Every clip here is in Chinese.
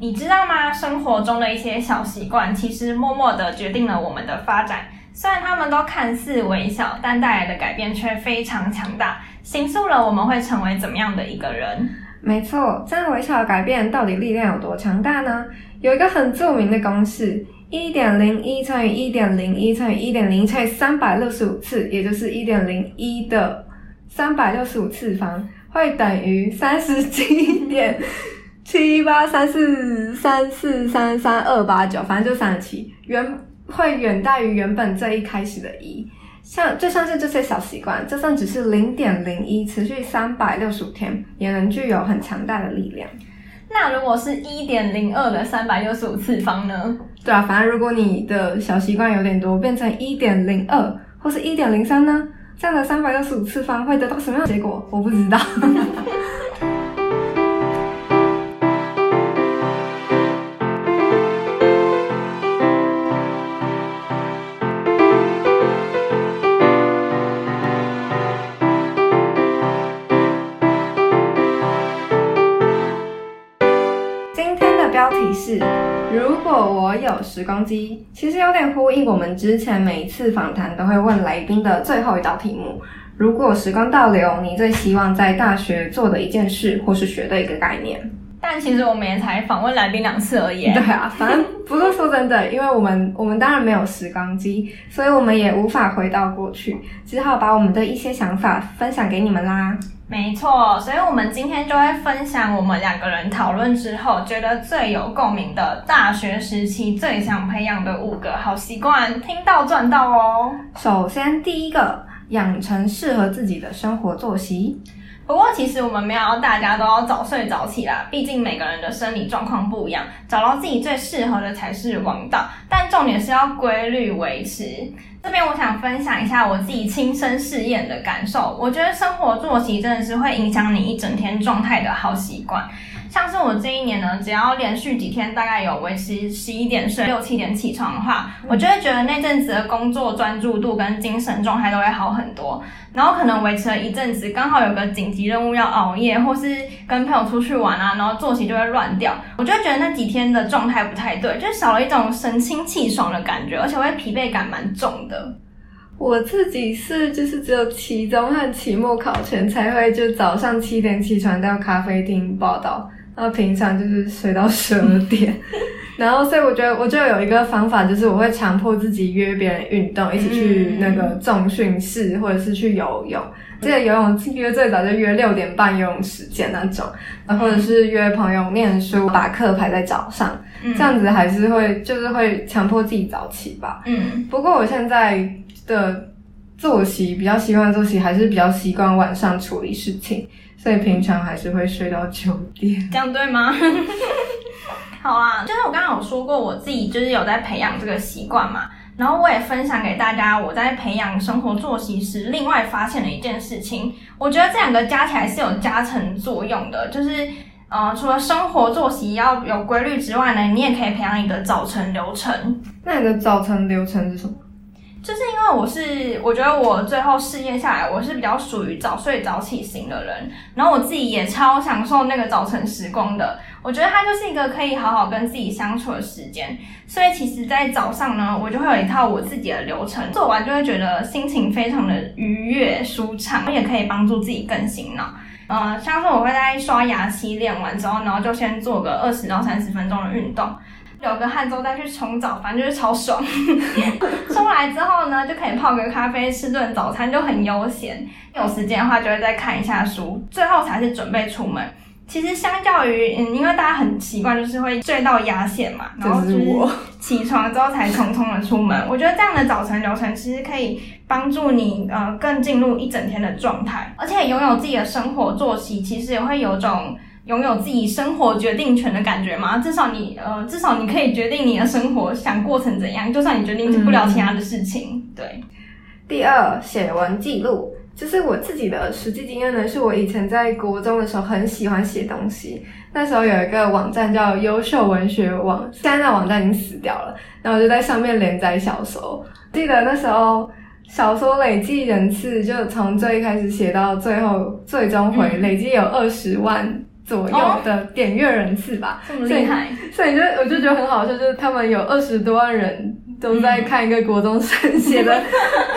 你知道吗？生活中的一些小习惯，其实默默的决定了我们的发展。虽然他们都看似微小，但带来的改变却非常强大，形塑了我们会成为怎么样的一个人。没错，这样微小的改变到底力量有多强大呢？有一个很著名的公式：一点零一乘以一点零一乘以一点零乘以三百六十五次，也就是一点零一的三百六十五次方，会等于三十七点七八三四三四三三二八九，反正就三十七，原会远大于原本这一开始的一。像就像是这些小习惯，就算只是零点零一，持续三百六十五天，也能具有很强大的力量。那如果是一点零二的三百六十五次方呢？对啊，反正如果你的小习惯有点多，变成一点零二或是一点零三呢，这样的三百六十五次方会得到什么样的结果？我不知道。如果我有时光机，其实有点呼应我们之前每一次访谈都会问来宾的最后一道题目。如果时光倒流，你最希望在大学做的一件事，或是学的一个概念？但其实我们也才访问来宾两次而已。对啊，反正不是说真的，因为我们 我们当然没有时光机，所以我们也无法回到过去，只好把我们的一些想法分享给你们啦。没错，所以我们今天就会分享我们两个人讨论之后觉得最有共鸣的大学时期最想培养的五个好习惯，听到赚到哦。首先，第一个，养成适合自己的生活作息。不过，其实我们没有大家都要早睡早起啦，毕竟每个人的生理状况不一样，找到自己最适合的才是王道。但重点是要规律维持。这边我想分享一下我自己亲身试验的感受，我觉得生活作息真的是会影响你一整天状态的好习惯。像是我这一年呢，只要连续几天大概有维持十一点睡、六七点起床的话，我就会觉得那阵子的工作专注度跟精神状态都会好很多。然后可能维持了一阵子，刚好有个紧急任务要熬夜，或是跟朋友出去玩啊，然后作息就会乱掉，我就会觉得那几天的状态不太对，就少了一种神清气爽的感觉，而且会疲惫感蛮重的。我自己是就是只有期中和期末考前才会就早上七点起床到咖啡厅报道。然后平常就是睡到十二点，然后所以我觉得我就有一个方法，就是我会强迫自己约别人运动，一起去那个重训室或者是去游泳。记得游泳约最早就约六点半游泳时间那种，然后或者是约朋友念书，把课排在早上，这样子还是会就是会强迫自己早起吧。嗯，不过我现在的作息比较习惯作息，还是比较习惯晚上处理事情。所以平常还是会睡到九点，这样对吗？好啊，就是我刚刚有说过，我自己就是有在培养这个习惯嘛，然后我也分享给大家，我在培养生活作息时，另外发现了一件事情，我觉得这两个加起来是有加成作用的，就是呃，除了生活作息要有规律之外呢，你也可以培养你的早晨流程。那你的早晨流程是什么？就是因为我是，我觉得我最后试验下来，我是比较属于早睡早起型的人，然后我自己也超享受那个早晨时光的。我觉得它就是一个可以好好跟自己相处的时间，所以其实，在早上呢，我就会有一套我自己的流程，做完就会觉得心情非常的愉悦舒畅，也可以帮助自己更醒脑。呃，像是我会在刷牙、洗脸完之后，然后就先做个二十到三十分钟的运动。有个汗之后再去冲澡，反正就是超爽。冲来之后呢，就可以泡个咖啡，吃顿早餐，就很悠闲。有时间的话，就会再看一下书，最后才是准备出门。其实相较于，嗯，因为大家很习惯就是会睡到压线嘛，然后就是 起床之后才匆匆的出门。我觉得这样的早晨流程其实可以帮助你呃更进入一整天的状态，而且拥有自己的生活作息，其实也会有种。拥有自己生活决定权的感觉嘛？至少你呃，至少你可以决定你的生活想过成怎样，就算你决定不了其他的事情。对。第二，写文记录，就是我自己的实际经验呢，是我以前在国中的时候很喜欢写东西，那时候有一个网站叫优秀文学网，现在那网站已经死掉了，然后我就在上面连载小说，记得那时候小说累计人次就从最开始写到最后最终回，累计有二十万。左右的点阅人次吧，这么厉害，所以就我就觉得很好笑，就是他们有二十多万人都在看一个国中生写的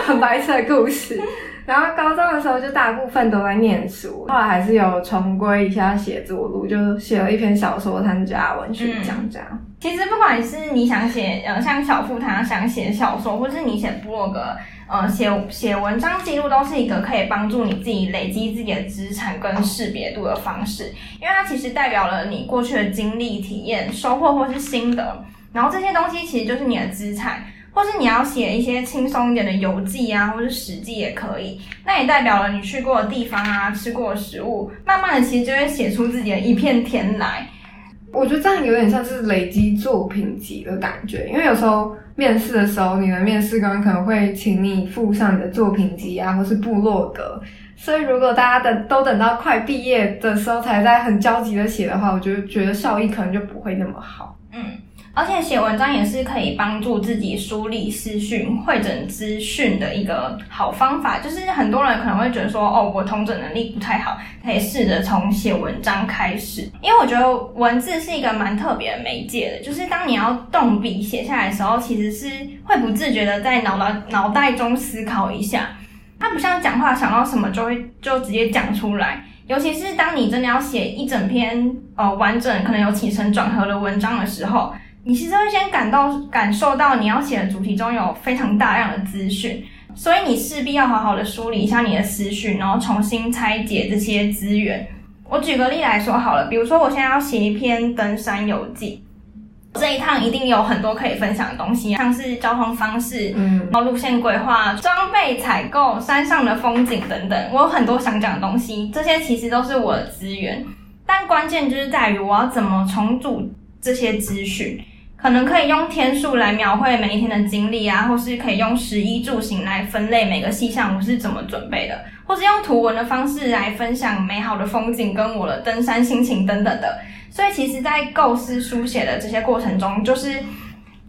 很 白痴的故事。然后高中的时候就大部分都在念书，后来还是有重归一下写作路，就写了一篇小说参加文学奖这样。其实不管是你想写呃像小富他想写小说，或是你写部落格呃写写文章记录，都是一个可以帮助你自己累积自己的资产跟识别度的方式，因为它其实代表了你过去的经历、体验、收获或是心得，然后这些东西其实就是你的资产。或是你要写一些轻松一点的游记啊，或是史记也可以。那也代表了你去过的地方啊，吃过的食物，慢慢的其实就会写出自己的一片天来。我觉得这样有点像是累积作品集的感觉，因为有时候面试的时候，你的面试官可能会请你附上你的作品集啊，或是部落格。所以如果大家等都等到快毕业的时候才在很焦急的写的话，我觉得觉得效益可能就不会那么好。嗯。而且写文章也是可以帮助自己梳理思绪、汇整资讯的一个好方法。就是很多人可能会觉得说，哦，我通整能力不太好，可以试着从写文章开始。因为我觉得文字是一个蛮特别的媒介的，就是当你要动笔写下来的时候，其实是会不自觉的在脑袋脑袋中思考一下。它不像讲话想到什么就会就直接讲出来，尤其是当你真的要写一整篇呃完整、可能有起承转合的文章的时候。你其实会先感到感受到你要写的主题中有非常大量的资讯，所以你势必要好好的梳理一下你的思绪，然后重新拆解这些资源。我举个例来说好了，比如说我现在要写一篇登山游记，这一趟一定有很多可以分享的东西，像是交通方式，嗯，然后路线规划、装备采购、山上的风景等等，我有很多想讲的东西，这些其实都是我的资源，但关键就是在于我要怎么重组这些资讯。可能可以用天数来描绘每一天的经历啊，或是可以用十一住行来分类每个细项我是怎么准备的，或是用图文的方式来分享美好的风景跟我的登山心情等等的。所以其实，在构思书写的这些过程中，就是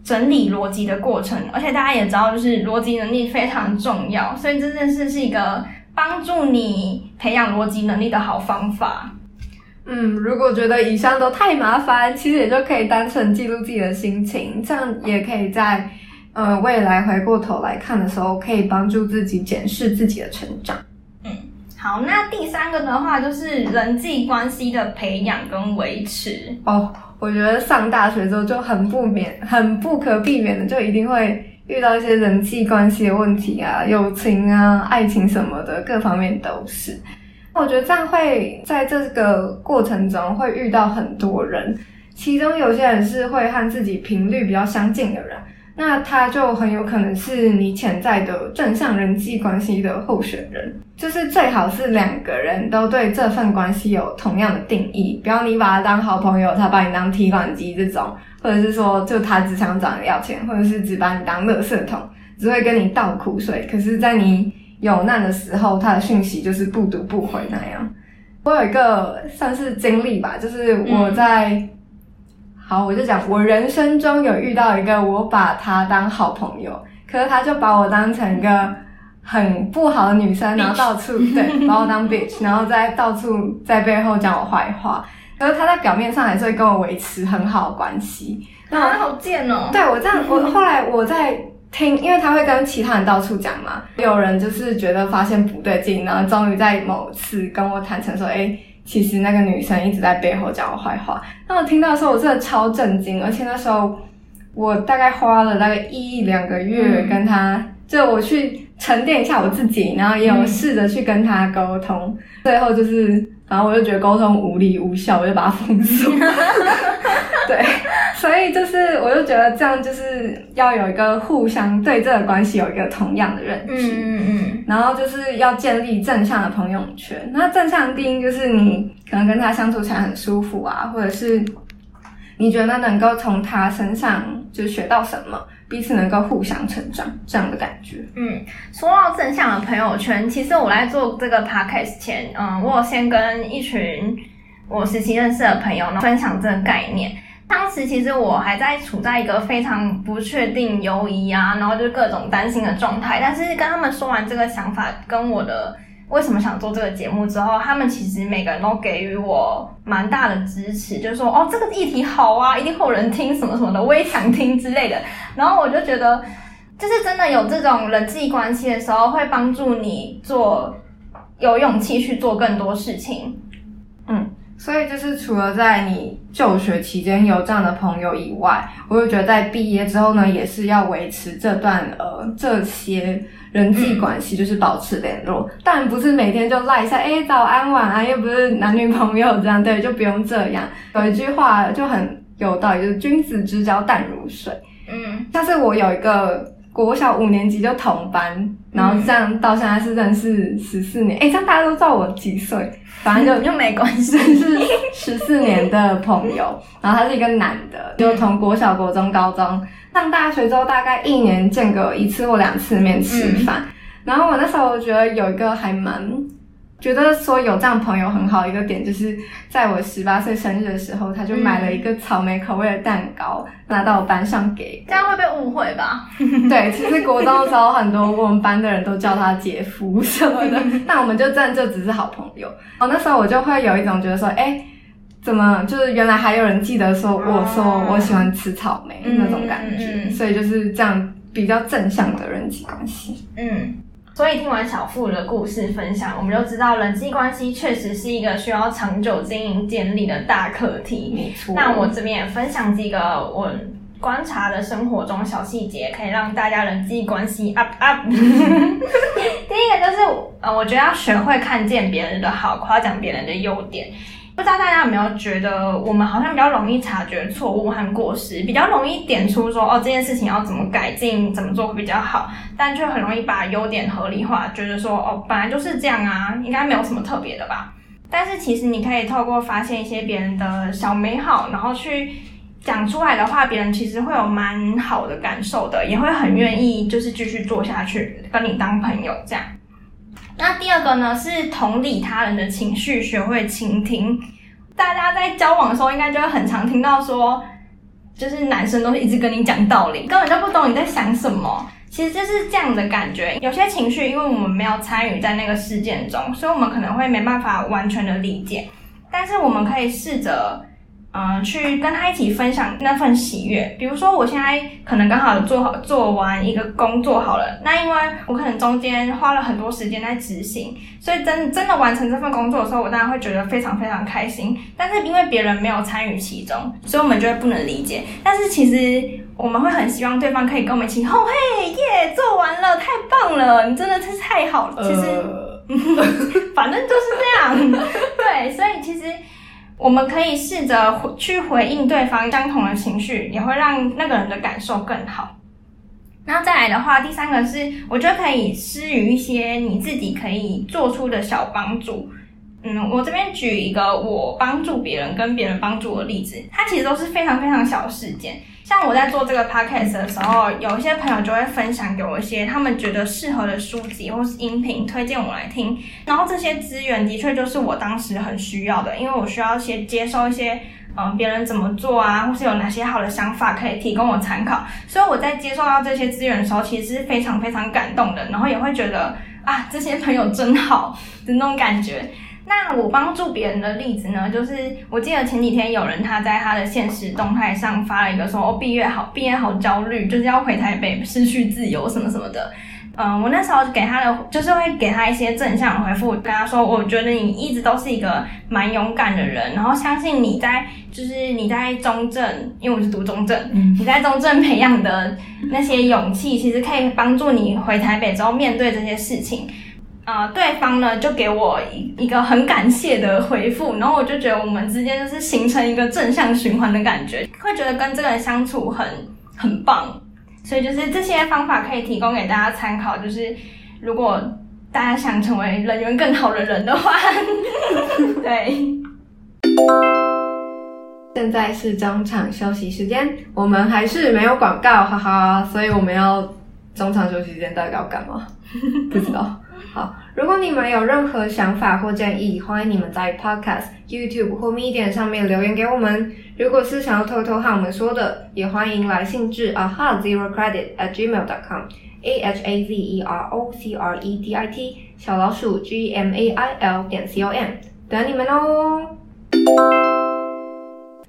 整理逻辑的过程。而且大家也知道，就是逻辑能力非常重要，所以这件事是一个帮助你培养逻辑能力的好方法。嗯，如果觉得以上都太麻烦，其实也就可以单纯记录自己的心情，这样也可以在呃未来回过头来看的时候，可以帮助自己检视自己的成长。嗯，好，那第三个的话就是人际关系的培养跟维持。哦，我觉得上大学之后就很不免、很不可避免的，就一定会遇到一些人际关系的问题啊，友情啊、爱情什么的，各方面都是。我觉得这样会在这个过程中会遇到很多人，其中有些人是会和自己频率比较相近的人，那他就很有可能是你潜在的正向人际关系的候选人。就是最好是两个人都对这份关系有同样的定义，不要你把他当好朋友，他把你当提款机这种，或者是说就他只想找你要钱，或者是只把你当垃圾桶，只会跟你倒苦水。可是，在你有难的时候，他的讯息就是不读不回那样。我有一个算是经历吧，就是我在，好，我就讲我人生中有遇到一个，我把他当好朋友，可是他就把我当成一个很不好的女生，然后到处对把我当 bitch，然后在到处在背后讲我坏话。可是他在表面上还是会跟我维持很好的关系。那好贱哦！对我这样，我后来我在。听，因为他会跟其他人到处讲嘛。有人就是觉得发现不对劲，然后终于在某次跟我坦诚说：“哎，其实那个女生一直在背后讲我坏话。”那我听到的时候，我真的超震惊。而且那时候我大概花了大概一两个月跟他，就我去沉淀一下我自己，然后也有试着去跟他沟通。最后就是，反正我就觉得沟通无力无效，我就把他封锁。对。所以就是，我就觉得这样就是要有一个互相对这个关系有一个同样的认知，嗯嗯嗯，然后就是要建立正向的朋友圈。那正向第一就是你可能跟他相处起来很舒服啊，或者是你觉得能够从他身上就学到什么，彼此能够互相成长这样的感觉。嗯，说到正向的朋友圈，其实我在做这个 podcast 前，嗯，我有先跟一群我实习认识的朋友分享这个概念。当时其实我还在处在一个非常不确定犹疑啊，然后就各种担心的状态。但是跟他们说完这个想法，跟我的为什么想做这个节目之后，他们其实每个人都给予我蛮大的支持，就是说哦，这个议题好啊，一定会有人听什么什么的，我也想听之类的。然后我就觉得，就是真的有这种人际关系的时候，会帮助你做有勇气去做更多事情。嗯。所以就是除了在你就学期间有这样的朋友以外，我就觉得在毕业之后呢，也是要维持这段呃这些人际关系，就是保持联络，但不是每天就赖一下，哎早安晚安，又不是男女朋友这样，对，就不用这样。有一句话就很有道理，就是君子之交淡如水。嗯，像是我有一个。国小五年级就同班，然后这样到现在是认识十四年，哎，这样大家都知道我几岁，反正就又没关系，是十四年的朋友。然后他是一个男的，就从国小、国中、高中上大学之后，大概一年见个一次或两次面吃饭。然后我那时候我觉得有一个还蛮。觉得说有这样朋友很好一个点，就是在我十八岁生日的时候，他就买了一个草莓口味的蛋糕拿到我班上给。这样会被误会吧？对，其实国中的时候很多我们班的人都叫他姐夫什么的，但我们就真的就只是好朋友。哦，那时候我就会有一种觉得说，哎，怎么就是原来还有人记得说我说我喜欢吃草莓那种感觉，所以就是这样比较正向的人际关系。嗯。所以听完小付的故事分享，我们就知道人际关系确实是一个需要长久经营建立的大课题。没错。那我这边也分享几个我观察的生活中小细节，可以让大家人际关系 up up。第一个就是，呃，我觉得要学会看见别人的好，夸奖别人的优点。不知道大家有没有觉得，我们好像比较容易察觉错误和过失，比较容易点出说哦这件事情要怎么改进，怎么做会比较好，但却很容易把优点合理化，觉得说哦本来就是这样啊，应该没有什么特别的吧。但是其实你可以透过发现一些别人的小美好，然后去讲出来的话，别人其实会有蛮好的感受的，也会很愿意就是继续做下去，跟你当朋友这样。那第二个呢，是同理他人的情绪，学会倾听。大家在交往的时候，应该就会很常听到说，就是男生都是一直跟你讲道理，根本就不懂你在想什么。其实就是这样的感觉。有些情绪，因为我们没有参与在那个事件中，所以我们可能会没办法完全的理解。但是我们可以试着。嗯，去跟他一起分享那份喜悦。比如说，我现在可能刚好做好做完一个工作好了，那因为我可能中间花了很多时间在执行，所以真真的完成这份工作的时候，我当然会觉得非常非常开心。但是因为别人没有参与其中，所以我们就会不能理解。但是其实我们会很希望对方可以跟我们一起，哦嘿耶，做完了，太棒了，你真的是太好了。其实，反正就是这样。对，所以其实。我们可以试着去回应对方相同的情绪，也会让那个人的感受更好。那再来的话，第三个是，我觉得可以施予一些你自己可以做出的小帮助。嗯，我这边举一个我帮助别人跟别人帮助的例子，它其实都是非常非常小的事件。像我在做这个 podcast 的时候，有一些朋友就会分享给我一些他们觉得适合的书籍或是音频，推荐我来听。然后这些资源的确就是我当时很需要的，因为我需要先接收一些嗯别人怎么做啊，或是有哪些好的想法可以提供我参考。所以我在接受到这些资源的时候，其实是非常非常感动的，然后也会觉得啊这些朋友真好的那种感觉。那我帮助别人的例子呢，就是我记得前几天有人他在他的现实动态上发了一个说，哦，毕业好，毕业好焦虑，就是要回台北，失去自由什么什么的。嗯，我那时候给他的就是会给他一些正向回复，跟他说，我觉得你一直都是一个蛮勇敢的人，然后相信你在就是你在中正，因为我是读中正，你在中正培养的那些勇气，其实可以帮助你回台北之后面对这些事情。啊，对方呢就给我一一个很感谢的回复，然后我就觉得我们之间就是形成一个正向循环的感觉，会觉得跟这个人相处很很棒，所以就是这些方法可以提供给大家参考，就是如果大家想成为人缘更好的人的话，对。现在是中场休息时间，我们还是没有广告，哈哈，所以我们要中场休息时间到底要干嘛？不知道。好，如果你们有任何想法或建议，欢迎你们在 Podcast、YouTube 或 Medium 上面留言给我们。如果是想要偷偷和我们说的，也欢迎来信至 aha zero credit at gmail dot com a h a z e r o c r e d i t 小老鼠 g m a i l 点 c o m 等你们哦。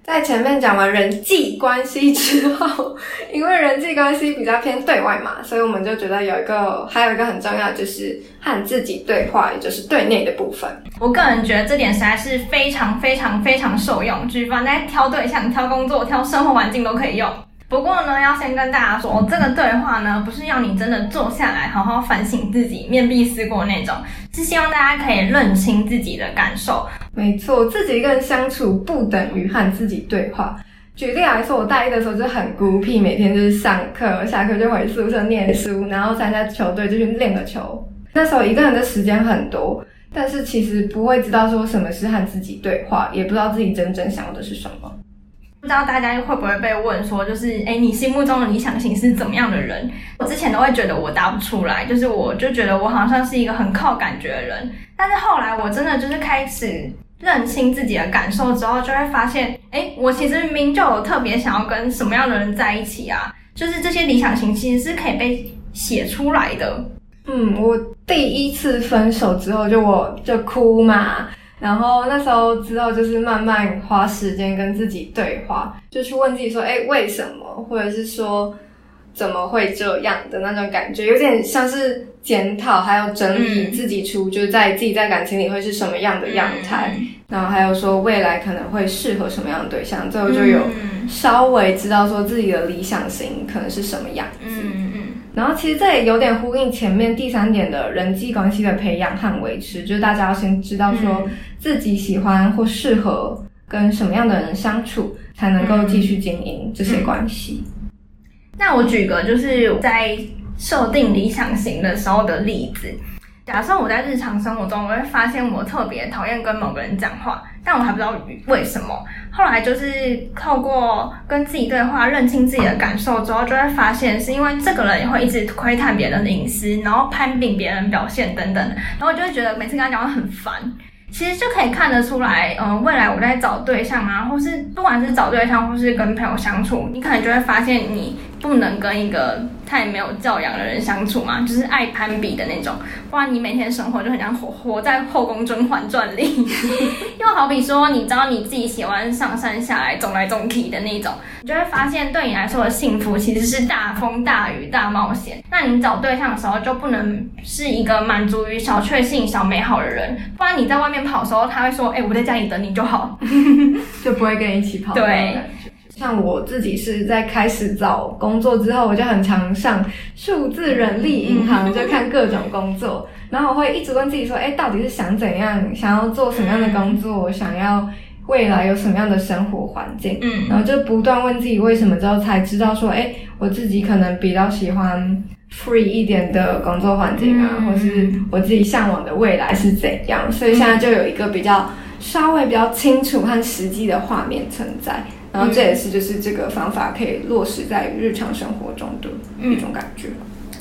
在前面讲完人际关系之后，因为人际关系比较偏对外嘛，所以我们就觉得有一个还有一个很重要，就是和自己对话，也就是对内的部分。我个人觉得这点实在是非常非常非常受用，举凡在挑对象、挑工作、挑生活环境都可以用。不过呢，要先跟大家说，这个对话呢，不是要你真的坐下来好好反省自己、面壁思过那种，是希望大家可以认清自己的感受。没错，自己一个人相处不等于和自己对话。举例来说，我大一的时候就很孤僻，每天就是上课、下课就回宿舍念书，然后参加球队就去练个球。那时候一个人的时间很多，但是其实不会知道说什么是和自己对话，也不知道自己真正想要的是什么。不知道大家会不会被问说，就是哎，你心目中的理想型是怎么样的人？我之前都会觉得我答不出来，就是我就觉得我好像是一个很靠感觉的人。但是后来我真的就是开始认清自己的感受之后，就会发现，哎，我其实明明就有特别想要跟什么样的人在一起啊，就是这些理想型其实是可以被写出来的。嗯，我第一次分手之后，就我就哭嘛。然后那时候之后就是慢慢花时间跟自己对话，就去问自己说：“哎，为什么？或者是说怎么会这样的那种感觉？有点像是检讨，还有整理自己出，就是在自己在感情里会是什么样的样态，然后还有说未来可能会适合什么样的对象，最后就有稍微知道说自己的理想型可能是什么样子。”然后其实这也有点呼应前面第三点的人际关系的培养和维持，就是大家要先知道说自己喜欢或适合跟什么样的人相处，才能够继续经营这些关系。那我举个就是在设定理想型的时候的例子。假设我在日常生活中，我会发现我特别讨厌跟某个人讲话，但我还不知道为什么。后来就是透过跟自己对话，认清自己的感受之后，就会发现是因为这个人也会一直窥探别人的隐私，然后攀比别人表现等等，然后我就会觉得每次跟他讲话很烦。其实就可以看得出来，嗯，未来我在找对象啊，或是不管是找对象，或是跟朋友相处，你可能就会发现你不能跟一个太没有教养的人相处嘛，就是爱攀比的那种，不然你每天生活就很像活活在后宫甄嬛传里。又好比说，你知道你自己喜欢上山下来、走来走去的那种，你就会发现对你来说的幸福其实是大风大雨大冒险。那你找对象的时候就不能是一个满足于小确幸、小美好的人，不然你在外面。跑的时候，他会说：“哎，我在家里等你就好，就不会跟你一起跑。”对，像我自己是在开始找工作之后，我就很常上数字人力银行，就看各种工作，然后我会一直问自己说：“哎，到底是想怎样？想要做什么样的工作？想要未来有什么样的生活环境？”嗯，然后就不断问自己为什么之后，才知道说：“哎，我自己可能比较喜欢。” free 一点的工作环境啊，或是我自己向往的未来是怎样，所以现在就有一个比较稍微比较清楚和实际的画面存在，然后这也是就是这个方法可以落实在日常生活中的一种感觉。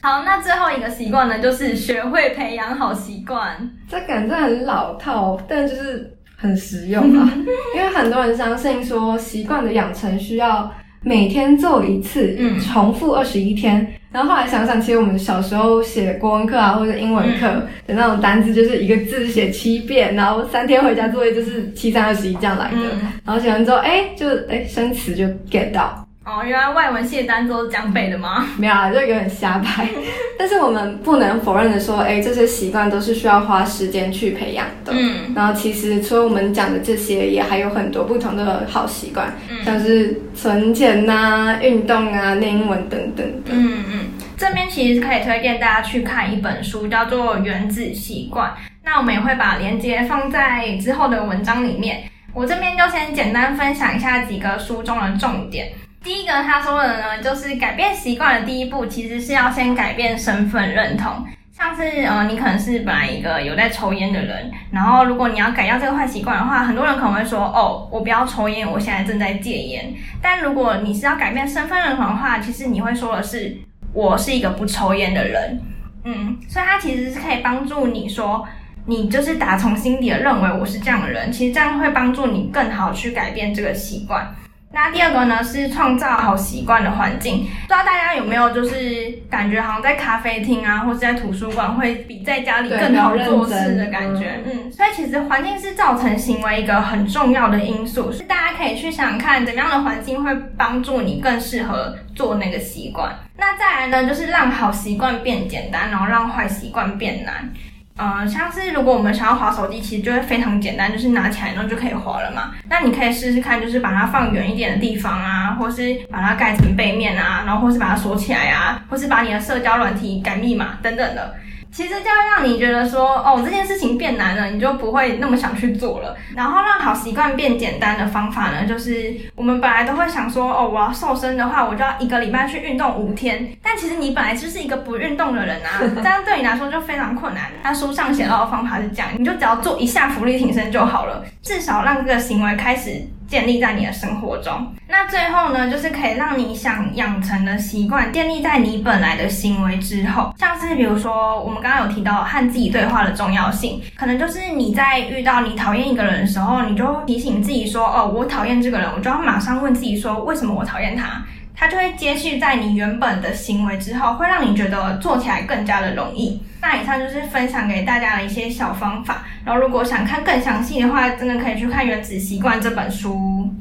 好，那最后一个习惯呢，就是学会培养好习惯。这感觉很老套，但就是很实用啊，因为很多人相信说习惯的养成需要每天做一次，嗯，重复二十一天。然后后来想想，其实我们小时候写国文课啊，或者英文课的那种单字，就是一个字写七遍，然后三天回家作业就是七三二十一这样来的。然后写完之后，哎，就哎生词就 get 到。哦，原来外文系的单都是讲背的吗？没有啊，就有点瞎掰。但是我们不能否认的说，哎，这些习惯都是需要花时间去培养的。嗯。然后其实除了我们讲的这些，也还有很多不同的好习惯，像是存钱呐、运动啊、练英文等等的。嗯嗯。这边其实可以推荐大家去看一本书，叫做《原子习惯》。那我们也会把链接放在之后的文章里面。我这边就先简单分享一下几个书中的重点。第一个他说的呢，就是改变习惯的第一步，其实是要先改变身份认同。像是呃，你可能是本来一个有在抽烟的人，然后如果你要改掉这个坏习惯的话，很多人可能会说，哦，我不要抽烟，我现在正在戒烟。但如果你是要改变身份认同的话，其实你会说的是，我是一个不抽烟的人。嗯，所以它其实是可以帮助你说，你就是打从心底的认为我是这样的人，其实这样会帮助你更好去改变这个习惯。那第二个呢是创造好习惯的环境，不知道大家有没有就是感觉好像在咖啡厅啊，或是在图书馆会比在家里更好做事的感觉，嗯，所以其实环境是造成行为一个很重要的因素，是大家可以去想想看怎么样的环境会帮助你更适合做那个习惯。那再来呢，就是让好习惯变简单，然后让坏习惯变难。呃，像是如果我们想要滑手机，其实就会非常简单，就是拿起来然后就可以滑了嘛。那你可以试试看，就是把它放远一点的地方啊，或是把它盖成背面啊，然后或是把它锁起来啊，或是把你的社交软体改密码等等的。其实这样让你觉得说，哦，这件事情变难了，你就不会那么想去做了。然后让好习惯变简单的方法呢，就是我们本来都会想说，哦，我要瘦身的话，我就要一个礼拜去运动五天。但其实你本来就是一个不运动的人啊，这样对你来说就非常困难。他书上写到的方法是这样，你就只要做一下浮力挺身就好了，至少让这个行为开始。建立在你的生活中，那最后呢，就是可以让你想养成的习惯建立在你本来的行为之后。像是比如说，我们刚刚有提到和自己对话的重要性，可能就是你在遇到你讨厌一个人的时候，你就提醒自己说：“哦，我讨厌这个人。”我就要马上问自己说：“为什么我讨厌他？”它就会接续在你原本的行为之后，会让你觉得做起来更加的容易。那以上就是分享给大家的一些小方法。然后如果想看更详细的话，真的可以去看《原子习惯》这本书。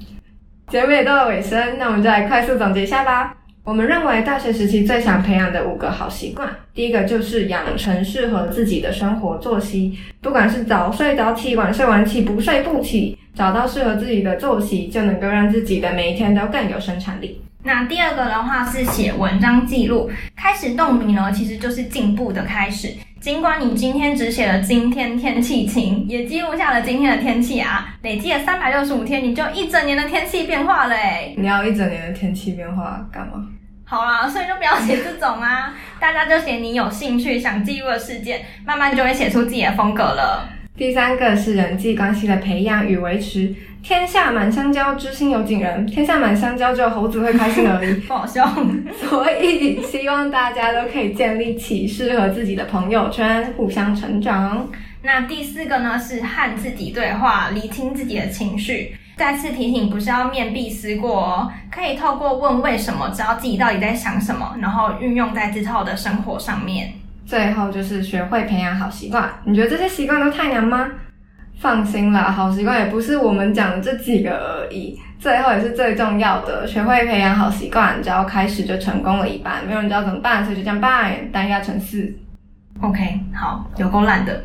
节目也到了尾声，那我们就来快速总结一下吧。我们认为大学时期最想培养的五个好习惯，第一个就是养成适合自己的生活作息，不管是早睡早起、晚睡晚起、不睡不起，找到适合自己的作息，就能够让自己的每一天都更有生产力。那第二个的话是写文章记录，开始动笔呢，其实就是进步的开始。尽管你今天只写了今天天气晴，也记录下了今天的天气啊，累计了三百六十五天，你就一整年的天气变化了哎。你要一整年的天气变化干嘛？好啦，所以就不要写这种啊，大家就写你有兴趣想记录的事件，慢慢就会写出自己的风格了。第三个是人际关系的培养与维持。天下满香蕉，知心有几人？天下满香蕉，只有猴子会开心而已。不好笑。所以希望大家都可以建立起适合自己的朋友圈，互相成长。那第四个呢？是和自己对话，理清自己的情绪。再次提醒，不是要面壁思过哦，可以透过问为什么，知道自己到底在想什么，然后运用在之后的生活上面。最后就是学会培养好习惯。你觉得这些习惯都太难吗？放心啦，好习惯也不是我们讲的这几个而已，最后也是最重要的。学会培养好习惯，只要开始就成功了一半。没有人知道怎么办，所以就这样办，单压成四。OK，好，有够烂的。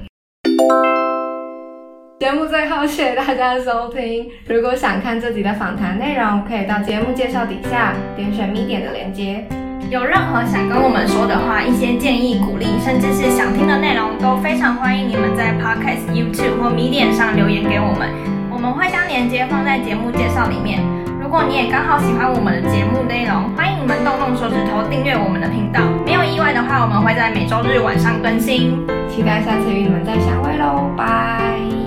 节目最后，谢谢大家的收听。如果想看这集的访谈内容，可以到节目介绍底下点选咪点的链接。有任何想跟我们说的话，一些建议、鼓励，甚至是想听的内容，都非常欢迎你们在 Podcast、YouTube 或 Medium 上留言给我们，我们会将链接放在节目介绍里面。如果你也刚好喜欢我们的节目内容，欢迎你们动动手指头订阅我们的频道。没有意外的话，我们会在每周日晚上更新。期待下次与你们再相会喽，拜。